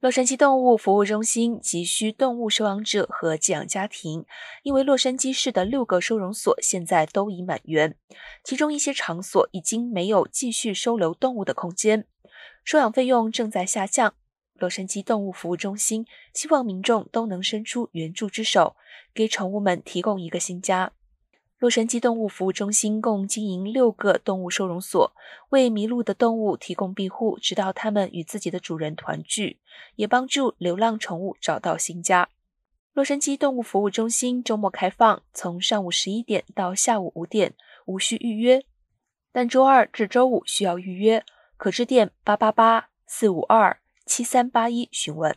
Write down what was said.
洛杉矶动物服务中心急需动物收养者和寄养家庭，因为洛杉矶市的六个收容所现在都已满员，其中一些场所已经没有继续收留动物的空间，收养费用正在下降。洛杉矶动物服务中心希望民众都能伸出援助之手，给宠物们提供一个新家。洛杉矶动物服务中心共经营六个动物收容所，为迷路的动物提供庇护，直到它们与自己的主人团聚，也帮助流浪宠物找到新家。洛杉矶动物服务中心周末开放，从上午十一点到下午五点，无需预约，但周二至周五需要预约，可致电八八八四五二七三八一询问。